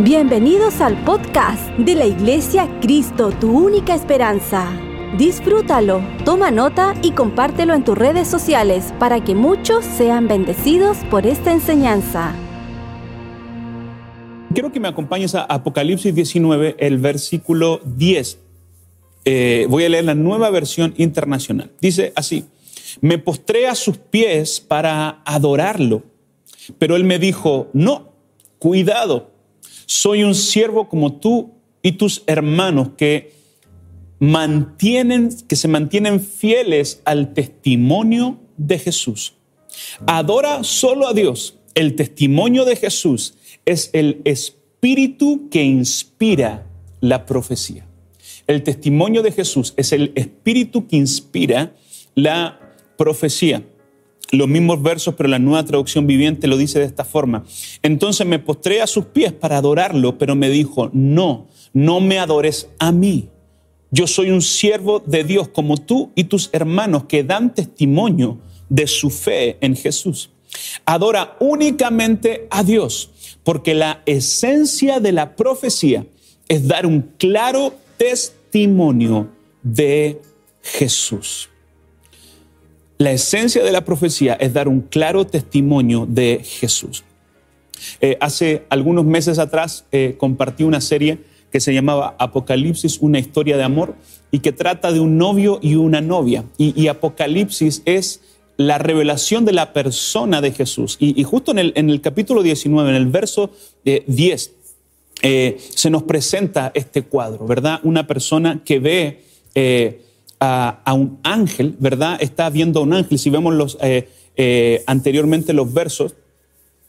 Bienvenidos al podcast de la Iglesia Cristo, tu única esperanza. Disfrútalo, toma nota y compártelo en tus redes sociales para que muchos sean bendecidos por esta enseñanza. Quiero que me acompañes a Apocalipsis 19, el versículo 10. Eh, voy a leer la nueva versión internacional. Dice así, me postré a sus pies para adorarlo, pero él me dijo, no, cuidado soy un siervo como tú y tus hermanos que mantienen, que se mantienen fieles al testimonio de Jesús. Adora solo a Dios. El testimonio de Jesús es el espíritu que inspira la profecía. El testimonio de Jesús es el espíritu que inspira la profecía los mismos versos, pero la nueva traducción viviente lo dice de esta forma. Entonces me postré a sus pies para adorarlo, pero me dijo, no, no me adores a mí. Yo soy un siervo de Dios como tú y tus hermanos que dan testimonio de su fe en Jesús. Adora únicamente a Dios, porque la esencia de la profecía es dar un claro testimonio de Jesús. La esencia de la profecía es dar un claro testimonio de Jesús. Eh, hace algunos meses atrás eh, compartí una serie que se llamaba Apocalipsis, una historia de amor, y que trata de un novio y una novia. Y, Apocalipsis es la revelación de la persona de Jesús. Y, justo en el, capítulo 19, en el verso 10, eh, se nos presenta este cuadro, ¿verdad? Una persona que ve a, un ángel, ¿verdad? Está viendo a un ángel. Si vemos los, eh, eh, anteriormente los versos,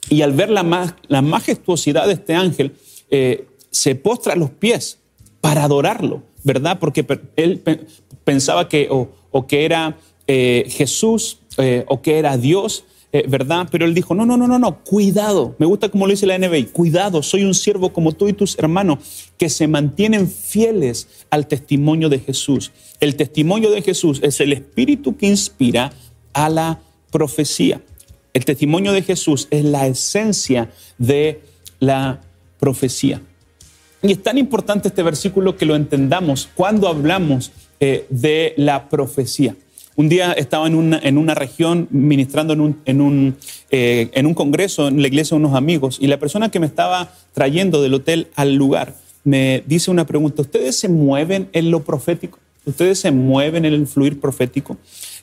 y al ver la, la majestuosidad de este ángel, eh, se postra a los pies para adorarlo, ¿verdad? Porque él pensaba que o que era Jesús o que era Dios, eh, ¿verdad? Pero él dijo, no, no, no, no, no, cuidado. Me gusta como lo dice la NBI, cuidado, soy un siervo como tú y tus hermanos que se mantienen fieles al testimonio de Jesús. El testimonio de Jesús es el espíritu que inspira a la profecía. El testimonio de Jesús es la esencia de la profecía. Y es tan importante este versículo que lo entendamos cuando hablamos eh, de la profecía. Un día estaba en una, en una región ministrando en un, en, un, eh, en un congreso en la iglesia de unos amigos y la persona que me estaba trayendo del hotel al lugar me dice una pregunta, ¿ustedes se mueven en lo profético? ¿Ustedes se mueven en el fluir profético?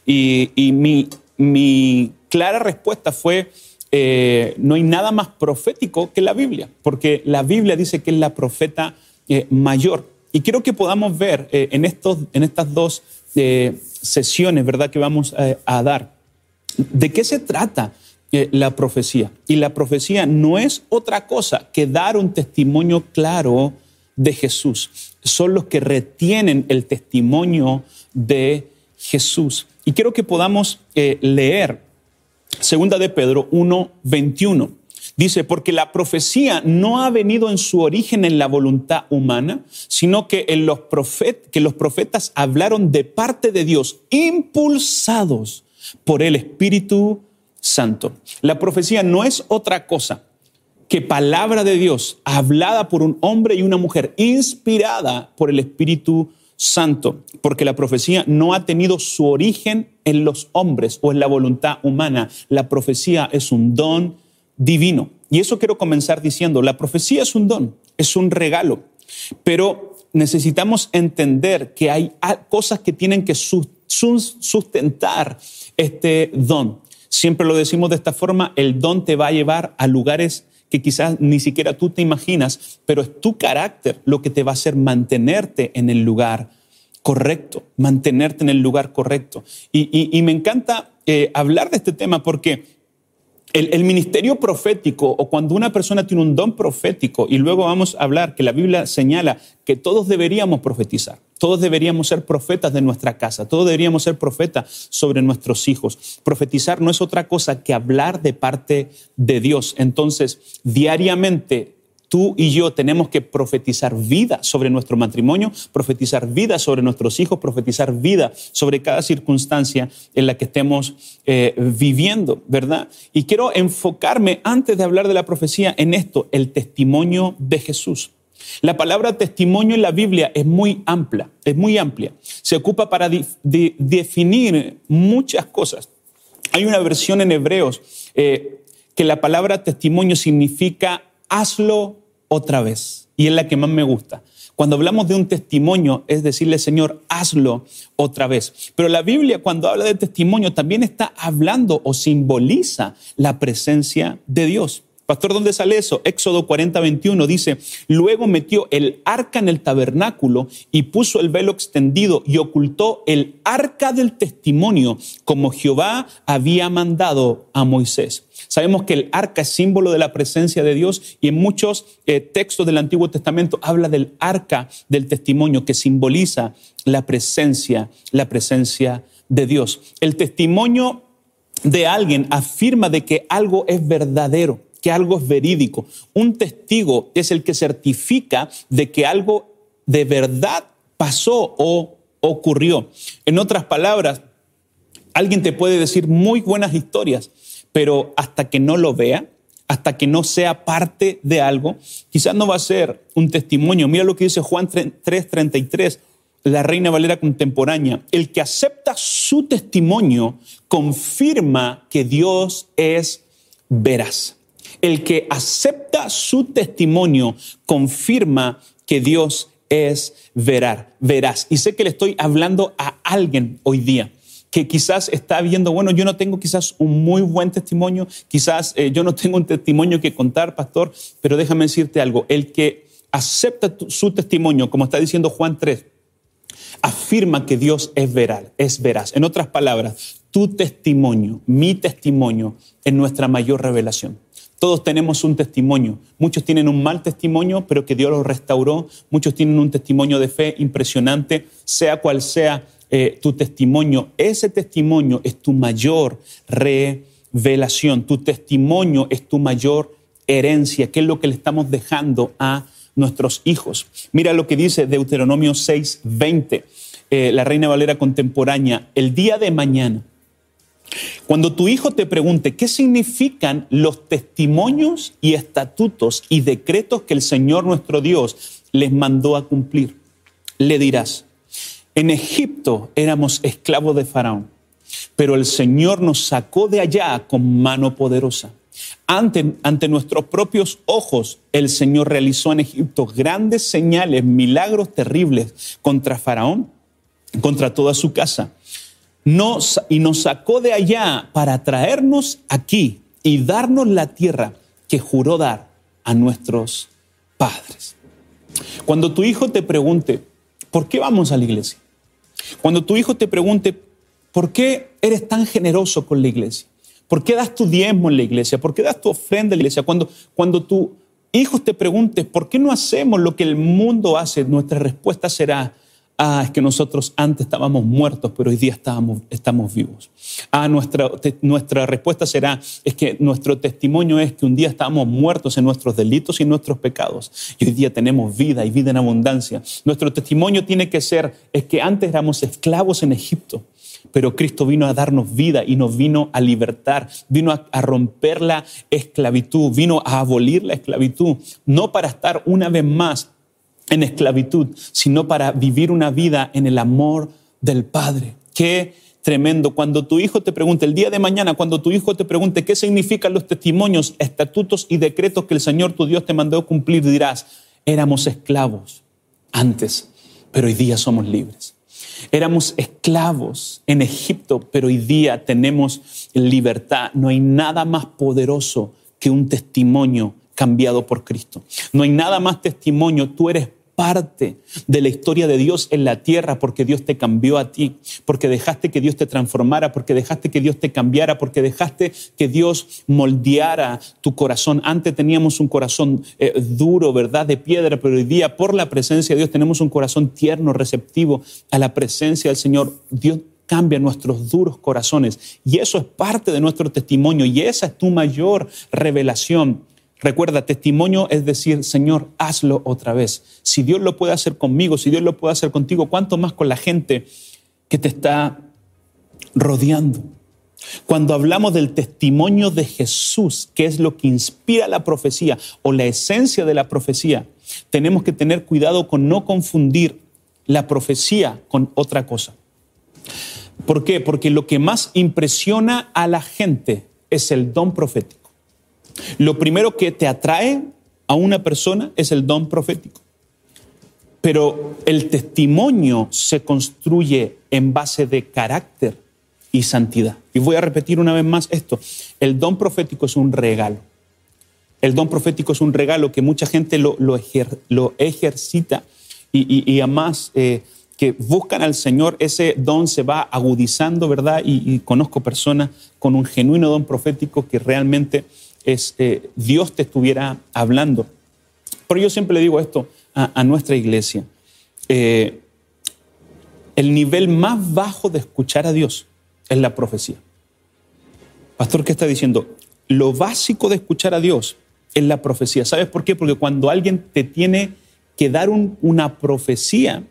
Y, mi, mi, clara respuesta fue, eh, no hay nada más profético que la Biblia, porque la Biblia dice que es la profeta eh, mayor. Y quiero que podamos ver en, estos, en estas dos sesiones, ¿verdad?, que vamos eh, a, dar. ¿De qué se trata eh, la profecía? Y la profecía no es otra cosa que dar un testimonio claro de Jesús. Son los que retienen el testimonio de Jesús. Y quiero que podamos eh, leer Segunda de Pedro 1, 21. Dice, porque la profecía no ha venido en su origen en la voluntad humana, sino que, en los, que los profetas hablaron de parte de Dios, impulsados por el Espíritu Santo. La profecía no es otra cosa que palabra de Dios hablada por un hombre y una mujer, inspirada por el Espíritu Santo, porque la profecía no ha tenido su origen en los hombres o en la voluntad humana. La profecía es un don divino. Y eso quiero comenzar diciendo, la profecía es un don, es un regalo, pero necesitamos entender que hay cosas que tienen que sustentar este don. Siempre lo decimos de esta forma, el don te va a llevar a lugares que quizás ni siquiera tú te imaginas, pero es tu carácter lo que te va a hacer mantenerte en el lugar correcto, mantenerte en el lugar correcto. Y, me encanta eh, hablar de este tema porque el, ministerio profético o cuando una persona tiene un don profético, y luego vamos a hablar que la Biblia señala que todos deberíamos profetizar, todos deberíamos ser profetas de nuestra casa, todos deberíamos ser profetas sobre nuestros hijos. Profetizar no es otra cosa que hablar de parte de Dios. Entonces, diariamente Tú y yo tenemos que profetizar vida sobre nuestro matrimonio, profetizar vida sobre nuestros hijos, profetizar vida sobre cada circunstancia en la que estemos eh, viviendo, ¿verdad? Y quiero enfocarme, antes de hablar de la profecía, en esto, el testimonio de Jesús. La palabra testimonio en la Biblia es muy amplia, es muy amplia. Se ocupa para definir muchas cosas. Hay una versión en Hebreos eh, que la palabra testimonio significa hazlo otra vez. Y es la que más me gusta. Cuando hablamos de un testimonio, es decirle, Señor, hazlo otra vez. Pero la Biblia, cuando habla de testimonio, también está hablando o simboliza la presencia de Dios. Pastor, ¿dónde sale eso? Éxodo 40, 21 dice, luego metió el arca en el tabernáculo y puso el velo extendido y ocultó el arca del testimonio como Jehová había mandado a Moisés. Sabemos que el arca es símbolo de la presencia de Dios y en muchos eh, textos del Antiguo Testamento habla del arca del testimonio que simboliza la presencia, la presencia de Dios. El testimonio de alguien afirma de que algo es verdadero que algo es verídico. Un testigo es el que certifica de que algo de verdad pasó o ocurrió. En otras palabras, alguien te puede decir muy buenas historias, pero hasta que no lo vea, hasta que no sea parte de algo, quizás no va a ser un testimonio. Mira lo que dice Juan 3:33, la Reina Valera contemporánea. El que acepta su testimonio confirma que Dios es veraz. El que acepta su testimonio confirma que Dios es veraz. Y sé que le estoy hablando a alguien hoy día que quizás está viendo, bueno, yo no tengo quizás un muy buen testimonio, quizás eh, yo no tengo un testimonio que contar, pastor, pero déjame decirte algo, el que acepta su testimonio, como está diciendo Juan 3, afirma que Dios es veraz, es veraz. En otras palabras, tu testimonio, mi testimonio, es nuestra mayor revelación. Todos tenemos un testimonio. Muchos tienen un mal testimonio, pero que Dios los restauró. Muchos tienen un testimonio de fe impresionante, sea cual sea eh, tu testimonio. Ese testimonio es tu mayor revelación. Tu testimonio es tu mayor herencia, que es lo que le estamos dejando a nuestros hijos. Mira lo que dice Deuteronomio 6, 20, eh, la Reina Valera contemporánea. El día de mañana cuando tu hijo te pregunte qué significan los testimonios y estatutos y decretos que el Señor nuestro Dios les mandó a cumplir, le dirás, en Egipto éramos esclavos de Faraón, pero el Señor nos sacó de allá con mano poderosa. Ante, ante, nuestros propios ojos, el Señor realizó en Egipto grandes señales, milagros terribles contra Faraón, contra toda su casa y nos sacó de allá para traernos aquí y darnos la tierra que juró dar a nuestros padres. Cuando tu hijo te pregunte, ¿por qué vamos a la iglesia? Cuando tu hijo te pregunte, ¿por qué eres tan generoso con la iglesia? ¿Por qué das tu diezmo en la iglesia? ¿Por qué das tu ofrenda en la iglesia? Cuando, cuando tu hijo te pregunte, ¿por qué no hacemos lo que el mundo hace? Nuestra respuesta será, Ah, es que nosotros antes estábamos muertos, pero hoy día estamos, vivos. Ah, nuestra, respuesta será, es que nuestro testimonio es que un día estábamos muertos en nuestros delitos y nuestros pecados, y hoy día tenemos vida y vida en abundancia. Nuestro testimonio tiene que ser, es que antes éramos esclavos en Egipto, pero Cristo vino a darnos vida y nos vino a libertar, vino a, romper la esclavitud, vino a abolir la esclavitud, no para estar una vez más en esclavitud, sino para vivir una vida en el amor del Padre. Qué tremendo. Cuando tu hijo te pregunte, el día de mañana, cuando tu hijo te pregunte qué significan los testimonios, estatutos y decretos que el Señor tu Dios te mandó cumplir, dirás, éramos esclavos antes, pero hoy día somos libres. Éramos esclavos en Egipto, pero hoy día tenemos libertad. No hay nada más poderoso que un testimonio cambiado por Cristo. No hay nada más testimonio, tú eres parte de la historia de Dios en la tierra porque Dios te cambió a ti, porque dejaste que Dios te transformara, porque dejaste que Dios te cambiara, porque dejaste que Dios moldeara tu corazón. Antes teníamos un corazón eh, duro, ¿verdad? De piedra, pero hoy día por la presencia de Dios tenemos un corazón tierno, receptivo a la presencia del Señor. Dios cambia nuestros duros corazones y eso es parte de nuestro testimonio y esa es tu mayor revelación Recuerda, testimonio es decir, Señor, hazlo otra vez. Si Dios lo puede hacer conmigo, si Dios lo puede hacer contigo, ¿cuánto más con la gente que te está rodeando? Cuando hablamos del testimonio de Jesús, que es lo que inspira la profecía o la esencia de la profecía, tenemos que tener cuidado con no confundir la profecía con otra cosa. ¿Por qué? Porque lo que más impresiona a la gente es el don profético. Lo primero que te atrae a una persona es el don profético. Pero el testimonio se construye en base de carácter y santidad. Y voy a repetir una vez más esto. El don profético es un regalo. El don profético es un regalo que mucha gente lo, ejercita y, además eh, que buscan al Señor, ese don se va agudizando, ¿verdad? Y, conozco personas con un genuino don profético que realmente es eh, Dios te estuviera hablando. Pero yo siempre le digo esto a, nuestra iglesia. Eh, el nivel más bajo de escuchar a Dios es la profecía. Pastor, ¿qué está diciendo? Lo básico de escuchar a Dios es la profecía. ¿Sabes por qué? Porque cuando alguien te tiene que dar una profecía,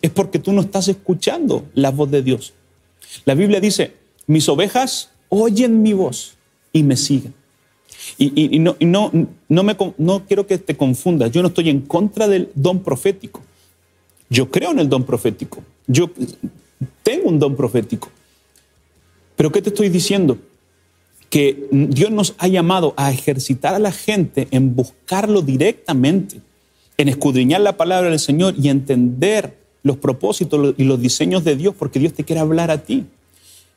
es porque tú no estás escuchando la voz de Dios. La Biblia dice, mis ovejas oyen mi voz y me siguen. Y, no, no, no, me, no quiero que te confundas, yo no estoy en contra del don profético. Yo creo en el don profético. Yo tengo un don profético. Pero ¿qué te estoy diciendo? Que Dios nos ha llamado a ejercitar a la gente en buscarlo directamente, en escudriñar la palabra del Señor y entender los propósitos y los diseños de Dios, porque Dios te quiere hablar a ti.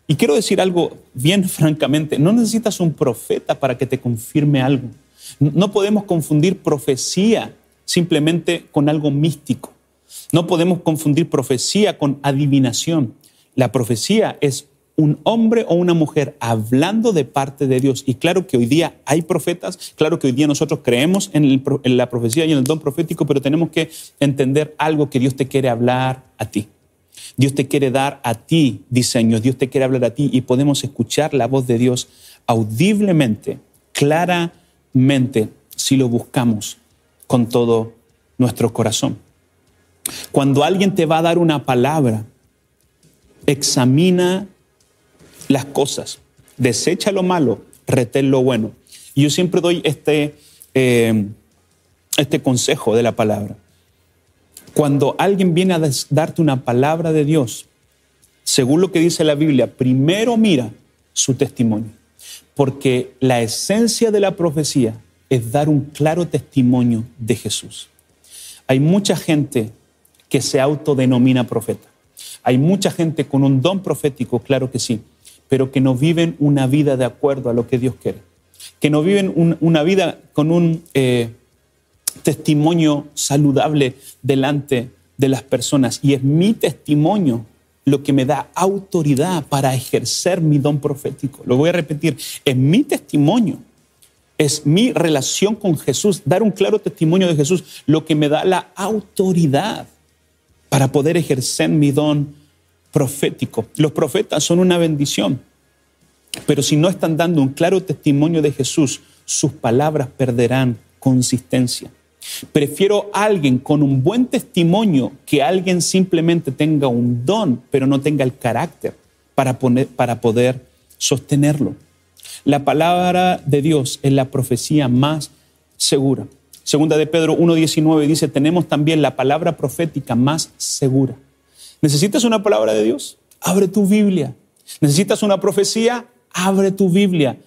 Y quiero decir algo bien francamente, no necesitas un profeta para que te confirme algo. No podemos confundir profecía simplemente con algo místico. No podemos confundir profecía con adivinación. La profecía es un hombre o una mujer hablando de parte de Dios. Y claro que hoy día hay profetas, claro que hoy día nosotros creemos en, la profecía y en el don profético, pero tenemos que entender algo que Dios te quiere hablar a ti. Dios te quiere dar a ti diseños, Dios te quiere hablar a ti y podemos escuchar la voz de Dios audiblemente, claramente, si lo buscamos con todo nuestro corazón. Cuando alguien te va a dar una palabra, examina las cosas, desecha lo malo, retén lo bueno. Y yo siempre doy este, eh, este consejo de la palabra. Cuando alguien viene a darte una palabra de Dios, según lo que dice la Biblia, primero mira su testimonio, porque la esencia de la profecía es dar un claro testimonio de Jesús. Hay mucha gente que se autodenomina profeta. Hay mucha gente con un don profético, claro que sí, pero que no viven una vida de acuerdo a lo que Dios quiere, que no viven una vida con un eh, testimonio saludable delante de las personas. Y es mi testimonio lo que me da autoridad para ejercer mi don profético. Lo voy a repetir, es mi testimonio, es mi relación con Jesús, dar un claro testimonio de Jesús, lo que me da la autoridad para poder ejercer mi don profético. Los profetas son una bendición, pero si no están dando un claro testimonio de Jesús, sus palabras perderán consistencia. Prefiero alguien con un buen testimonio que alguien simplemente tenga un don, pero no tenga el carácter para, poner, para poder sostenerlo. La palabra de Dios es la profecía más segura. Segunda de Pedro 1.19 dice, tenemos también la palabra profética más segura. ¿Necesitas una palabra de Dios? Abre tu Biblia. ¿Necesitas una profecía? Abre tu Biblia.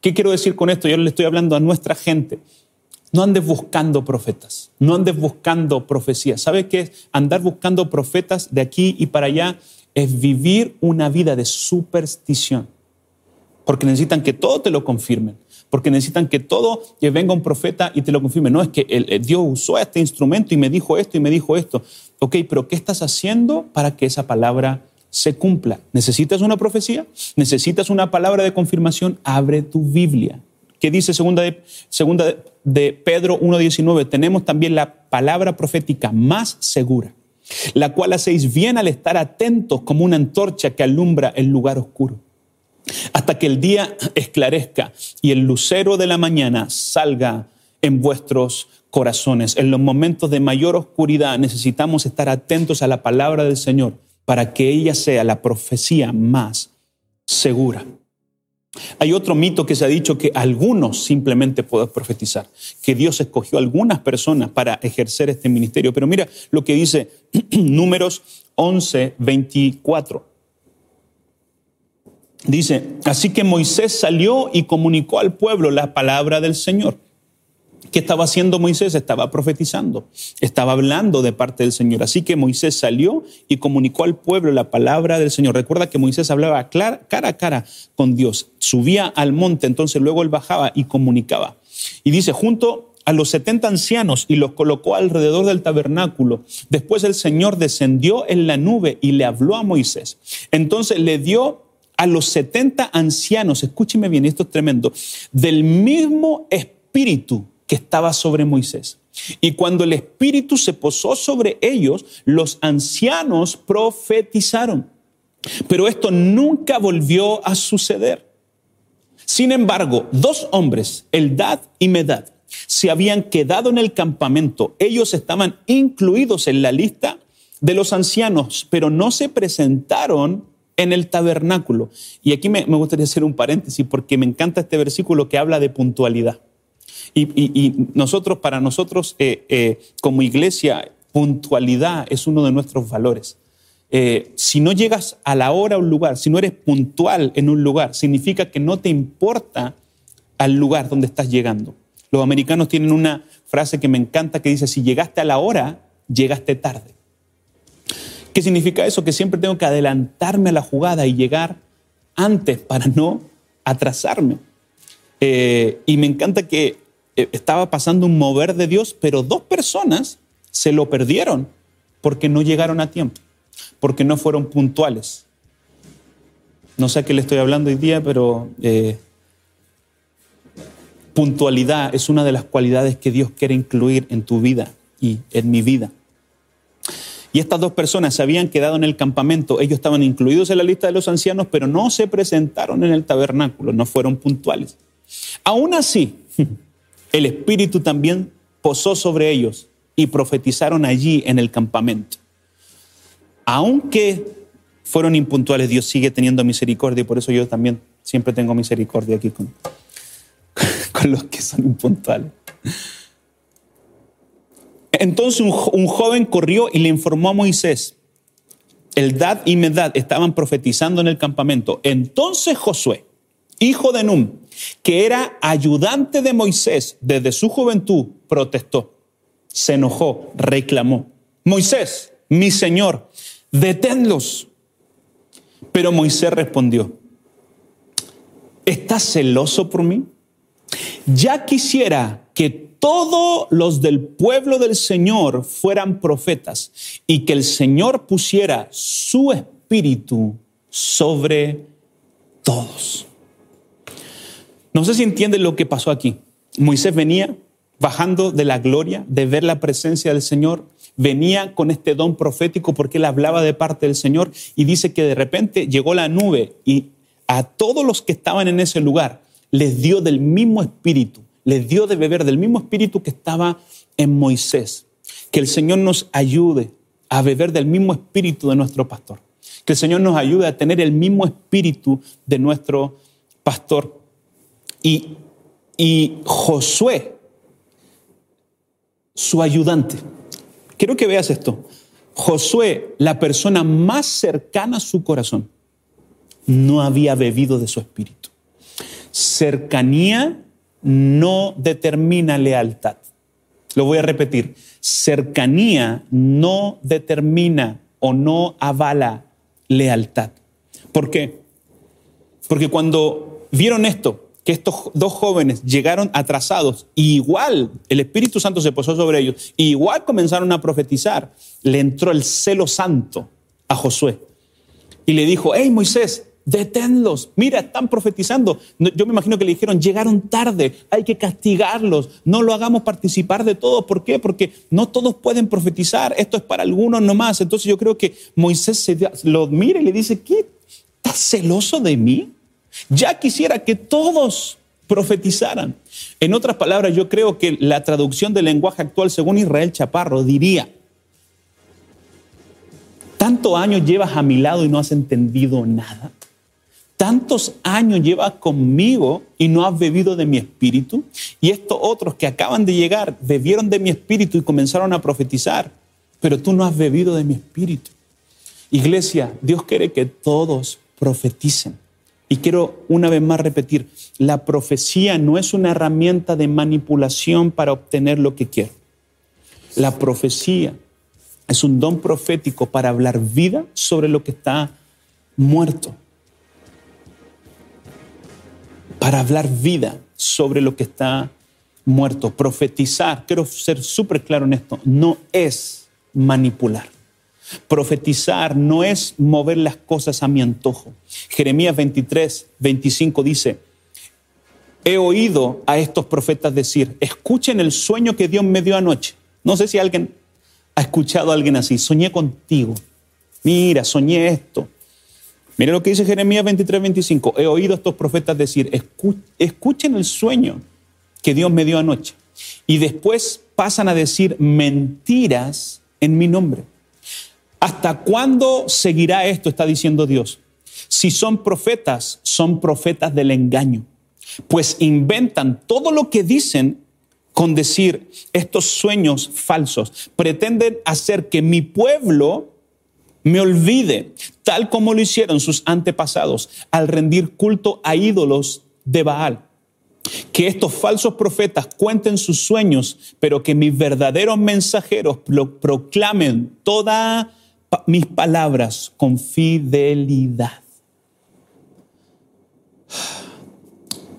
¿Qué quiero decir con esto? Yo le estoy hablando a nuestra gente. No andes buscando profetas, no andes buscando profecías. ¿Sabe qué es? Andar buscando profetas de aquí y para allá es vivir una vida de superstición. Porque necesitan que todo te lo confirmen. Porque necesitan que todo que venga un profeta y te lo confirme. No es que Dios usó este instrumento y me dijo esto y me dijo esto. Ok, pero ¿qué estás haciendo para que esa palabra se cumpla? ¿Necesitas una profecía? ¿Necesitas una palabra de confirmación? Abre tu Biblia. ¿Qué dice segunda segunda Pedro 1.19? Tenemos también la palabra profética más segura, la cual hacéis bien al estar atentos como una antorcha que alumbra el lugar oscuro, hasta que el día esclarezca y el lucero de la mañana salga en vuestros corazones. En los momentos de mayor oscuridad necesitamos estar atentos a la palabra del Señor para que ella sea la profecía más segura. Hay otro mito que se ha dicho que algunos simplemente pueden profetizar, que Dios escogió a algunas personas para ejercer este ministerio. Pero mira lo que dice números 11, 24. Dice, así que Moisés salió y comunicó al pueblo la palabra del Señor. ¿Qué estaba haciendo Moisés? Estaba profetizando, estaba hablando de parte del Señor. Así que Moisés salió y comunicó al pueblo la palabra del Señor. Recuerda que Moisés hablaba cara a cara con Dios, subía al monte, entonces luego él bajaba y comunicaba. Y dice, junto a los 70 ancianos y los colocó alrededor del tabernáculo. Después el Señor descendió en la nube y le habló a Moisés. Entonces le dio a los 70 ancianos, escúcheme bien, esto es tremendo, del mismo espíritu que estaba sobre Moisés. Y cuando el Espíritu se posó sobre ellos, los ancianos profetizaron. Pero esto nunca volvió a suceder. Sin embargo, dos hombres, Eldad y Medad, se habían quedado en el campamento. Ellos estaban incluidos en la lista de los ancianos, pero no se presentaron en el tabernáculo. Y aquí me, me gustaría hacer un paréntesis porque me encanta este versículo que habla de puntualidad. Y, nosotros, para nosotros eh, eh, como iglesia, puntualidad es uno de nuestros valores. Eh, si no llegas a la hora a un lugar, si no eres puntual en un lugar, significa que no te importa al lugar donde estás llegando. Los americanos tienen una frase que me encanta que dice, si llegaste a la hora, llegaste tarde. ¿Qué significa eso? Que siempre tengo que adelantarme a la jugada y llegar antes para no atrasarme. y me encanta que eh, estaba pasando un mover de Dios, pero dos personas se lo perdieron porque no llegaron a tiempo, porque no fueron puntuales. No sé a qué le estoy hablando hoy día, pero eh, puntualidad es una de las cualidades que Dios quiere incluir en tu vida y en mi vida. Y estas dos personas se habían quedado en el campamento, ellos estaban incluidos en la lista de los ancianos, pero no se presentaron en el tabernáculo, no fueron puntuales. Aún así, el Espíritu también posó sobre ellos y profetizaron allí en el campamento. Aunque fueron impuntuales, Dios sigue teniendo misericordia y por eso yo también siempre tengo misericordia aquí con, los que son impuntuales. Entonces un, un, joven corrió y le informó a Moisés. El Dad y Medad estaban profetizando en el campamento. Entonces Josué, hijo de Num, que era ayudante de Moisés desde su juventud, protestó, se enojó, reclamó. Moisés, mi Señor, deténlos. Pero Moisés respondió, ¿estás celoso por mí? Ya quisiera que todos los del pueblo del Señor fueran profetas y que el Señor pusiera su espíritu sobre todos. No sé si entienden lo que pasó aquí. Moisés venía bajando de la gloria, de ver la presencia del Señor, venía con este don profético porque él hablaba de parte del Señor y dice que de repente llegó la nube y a todos los que estaban en ese lugar les dio del mismo espíritu, les dio de beber del mismo espíritu que estaba en Moisés. Que el Señor nos ayude a beber del mismo espíritu de nuestro pastor. Que el Señor nos ayude a tener el mismo espíritu de nuestro pastor. Y, Josué, su ayudante. Quiero que veas esto. Josué, la persona más cercana a su corazón, no había bebido de su espíritu. Cercanía no determina lealtad. Lo voy a repetir. Cercanía no determina o no avala lealtad. ¿Por qué? Porque cuando vieron esto, que estos dos jóvenes llegaron atrasados, igual el Espíritu Santo se posó sobre ellos, igual comenzaron a profetizar, le entró el celo santo a Josué y le dijo, hey Moisés, deténlos, mira, están profetizando. Yo me imagino que le dijeron, llegaron tarde, hay que castigarlos, no lo hagamos participar de todo. ¿Por qué? Porque no todos pueden profetizar, esto es para algunos nomás. Entonces yo creo que Moisés se lo mira y le dice, ¿qué? ¿Estás celoso de mí? Ya quisiera que todos profetizaran. En otras palabras, yo creo que la traducción del lenguaje actual, según Israel Chaparro, diría, ¿tantos años llevas a mi lado y no has entendido nada? tantos años llevas conmigo y no has bebido de mi espíritu? Y estos otros que acaban de llegar bebieron de mi espíritu y comenzaron a profetizar, pero tú no has bebido de mi espíritu. Iglesia, Dios quiere que todos profeticen. Y quiero una vez más repetir, la profecía no es una herramienta de manipulación para obtener lo que quiero. La profecía es un don profético para hablar vida sobre lo que está muerto para hablar vida sobre lo que está muerto. Profetizar, quiero ser súper claro en esto, no es manipular. Profetizar no es mover las cosas a mi antojo. Jeremías 23, 25 dice, he oído a estos profetas decir, escuchen el sueño que Dios me dio anoche. No sé si alguien ha escuchado a alguien así, soñé contigo. Mira, soñé esto. Mire lo que dice Jeremías 23, 25. He oído a estos profetas decir, escuchen el sueño que Dios me dio anoche. Y después pasan a decir mentiras en mi nombre. ¿Hasta cuándo seguirá esto? Está diciendo Dios. Si son profetas, son profetas del engaño, pues inventan todo lo que dicen con decir estos sueños falsos. Pretenden hacer que mi pueblo me olvide, tal como lo hicieron sus antepasados al rendir culto a ídolos de Baal. Que estos falsos profetas cuenten sus sueños, pero que mis verdaderos mensajeros proclamen mis palabras con fidelidad.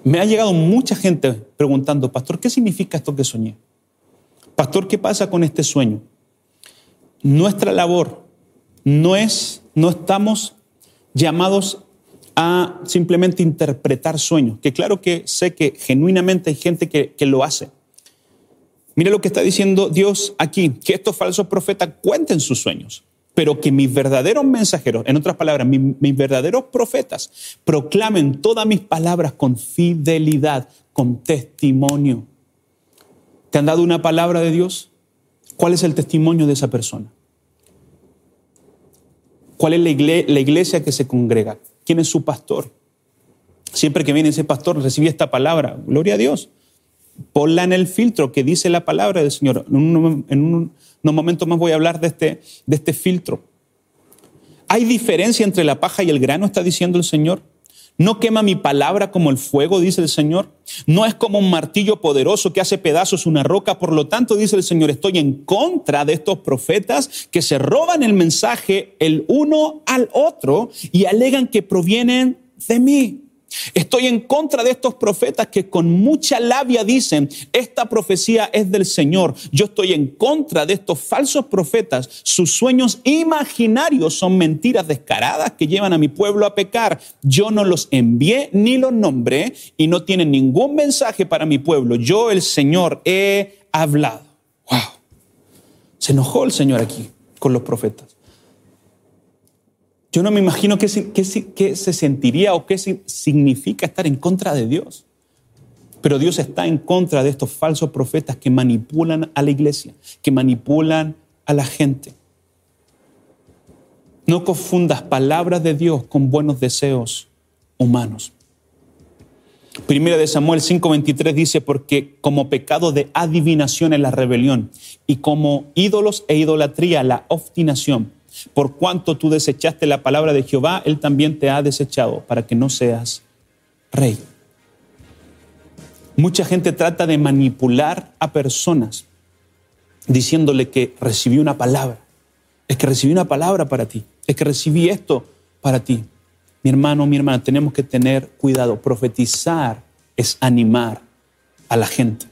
Me ha llegado mucha gente preguntando, pastor, ¿qué significa esto que soñé? Pastor, ¿qué pasa con este sueño? Nuestra labor no es, no estamos llamados a simplemente interpretar sueños, que claro que sé que genuinamente hay gente que, lo hace. Mire lo que está diciendo Dios aquí, que estos falsos profetas cuenten sus sueños, pero que mis verdaderos mensajeros, en otras palabras, mis, verdaderos profetas, proclamen todas mis palabras con fidelidad, con testimonio. ¿Te han dado una palabra de Dios? ¿Cuál es el testimonio de esa persona? ¿Cuál es la iglesia, que se congrega? ¿Quién es su pastor? Siempre que viene ese pastor, recibe esta palabra. Gloria a Dios. Ponla en el filtro que dice la palabra del Señor. En, unos momentos más voy a hablar de este, de este filtro. ¿Hay diferencia entre la paja y el grano? Está diciendo el Señor. No quema mi palabra como el fuego, dice el Señor. No es como un martillo poderoso que hace pedazos una roca. Por lo tanto, dice el Señor, estoy en contra de estos profetas que se roban el mensaje el uno al otro y alegan que provienen de mí. Estoy en contra de estos profetas que con mucha labia dicen, esta profecía es del Señor. Yo estoy en contra de estos falsos profetas. Sus sueños imaginarios son mentiras descaradas que llevan a mi pueblo a pecar. Yo no los envié ni los nombré y no tienen ningún mensaje para mi pueblo. Yo, el Señor, he hablado. Wow. Se enojó el Señor aquí con los profetas. Yo no me imagino qué, se sentiría o qué significa estar en contra de Dios. Pero Dios está en contra de estos falsos profetas que manipulan a la iglesia, que manipulan a la gente. No confundas palabras de Dios con buenos deseos humanos. Primera de Samuel 5:23 dice, porque como pecado de adivinación es la rebelión y como ídolos e idolatría la obstinación por cuanto tú desechaste la palabra de Jehová, Él también te ha desechado para que no seas rey. Mucha gente trata de manipular a personas diciéndole que recibí una palabra. Es que recibí una palabra para ti. Es que recibí esto para ti. Mi hermano, mi hermana, tenemos que tener cuidado. Profetizar es animar a la gente.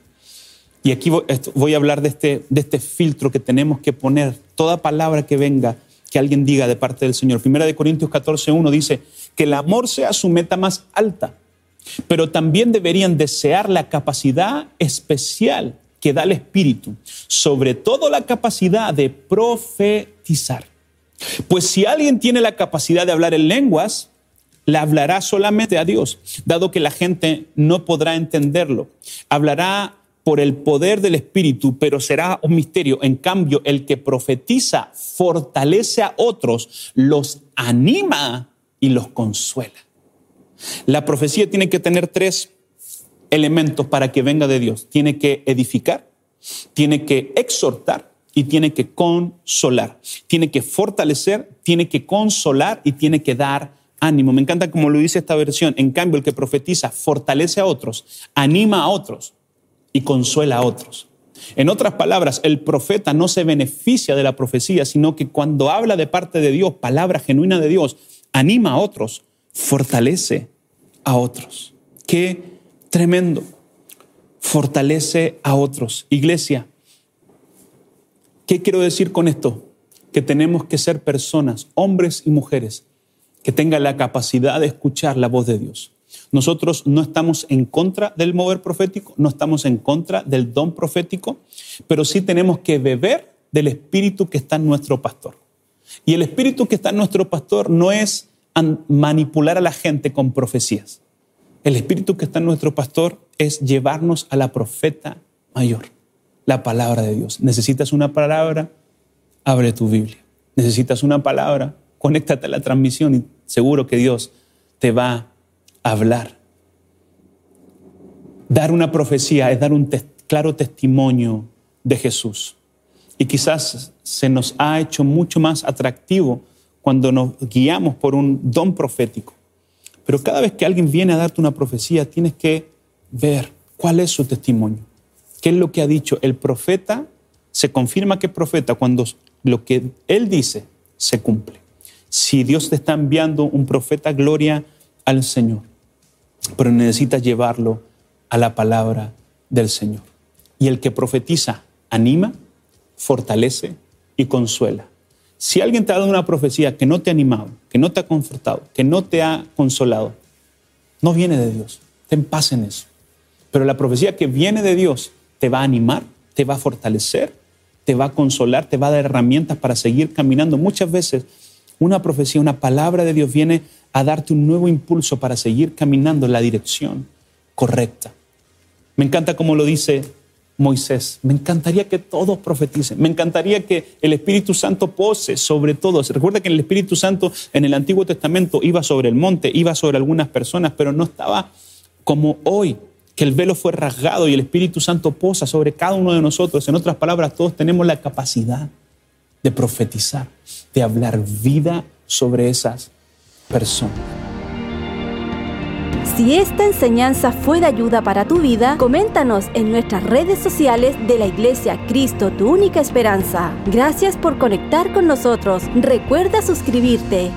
Y aquí voy a hablar de este, de este filtro que tenemos que poner. Toda palabra que venga que alguien diga de parte del Señor. Primera de Corintios 14, 1 dice que el amor sea su meta más alta, pero también deberían desear la capacidad especial que da el Espíritu, sobre todo la capacidad de profetizar. Pues si alguien tiene la capacidad de hablar en lenguas, le hablará solamente a Dios, dado que la gente no podrá entenderlo. Hablará por el poder del Espíritu, pero será un misterio. En cambio, el que profetiza fortalece a otros, los anima y los consuela. La profecía tiene que tener tres elementos para que venga de Dios. Tiene que edificar, tiene que exhortar y tiene que consolar. Tiene que fortalecer, tiene que consolar y tiene que dar ánimo. Me encanta como lo dice esta versión. En cambio, el que profetiza fortalece a otros, anima a otros y consuela a otros. En otras palabras, el profeta no se beneficia de la profecía, sino que cuando habla de parte de Dios, palabra genuina de Dios, anima a otros, fortalece a otros. Qué tremendo. Fortalece a otros. Iglesia, ¿qué quiero decir con esto? Que tenemos que ser personas, hombres y mujeres, que tengan la capacidad de escuchar la voz de Dios. Nosotros no estamos en contra del mover profético, no estamos en contra del don profético, pero sí tenemos que beber del espíritu que está en nuestro pastor. Y el espíritu que está en nuestro pastor no es manipular a la gente con profecías. El espíritu que está en nuestro pastor es llevarnos a la profeta mayor, la palabra de Dios. ¿Necesitas una palabra? Abre tu Biblia. ¿Necesitas una palabra? Conéctate a la transmisión y seguro que Dios te va hablar. Dar una profecía es dar un claro testimonio de Jesús. Y quizás se nos ha hecho mucho más atractivo cuando nos guiamos por un don profético. Pero cada vez que alguien viene a darte una profecía, tienes que ver cuál es su testimonio. ¿Qué es lo que ha dicho? El profeta se confirma que es profeta cuando lo que él dice se cumple. Si Dios te está enviando un profeta, gloria al Señor. Pero necesitas llevarlo a la palabra del Señor. Y el que profetiza anima, fortalece y consuela. Si alguien te ha dado una profecía que no te ha animado, que no te ha confortado, que no te ha consolado, no viene de Dios. Ten paz en eso. Pero la profecía que viene de Dios te va a animar, te va a fortalecer, te va a consolar, te va a dar herramientas para seguir caminando. Muchas veces una profecía, una palabra de Dios viene a darte un nuevo impulso para seguir caminando en la dirección correcta. Me encanta como lo dice Moisés. Me encantaría que todos profeticen. Me encantaría que el Espíritu Santo pose sobre todos. Recuerda que el Espíritu Santo en el Antiguo Testamento iba sobre el monte, iba sobre algunas personas, pero no estaba como hoy, que el velo fue rasgado y el Espíritu Santo posa sobre cada uno de nosotros. En otras palabras, todos tenemos la capacidad de profetizar, de hablar vida sobre esas personas. Si esta enseñanza fue de ayuda para tu vida, coméntanos en nuestras redes sociales de la Iglesia Cristo, tu única esperanza. Gracias por conectar con nosotros. Recuerda suscribirte.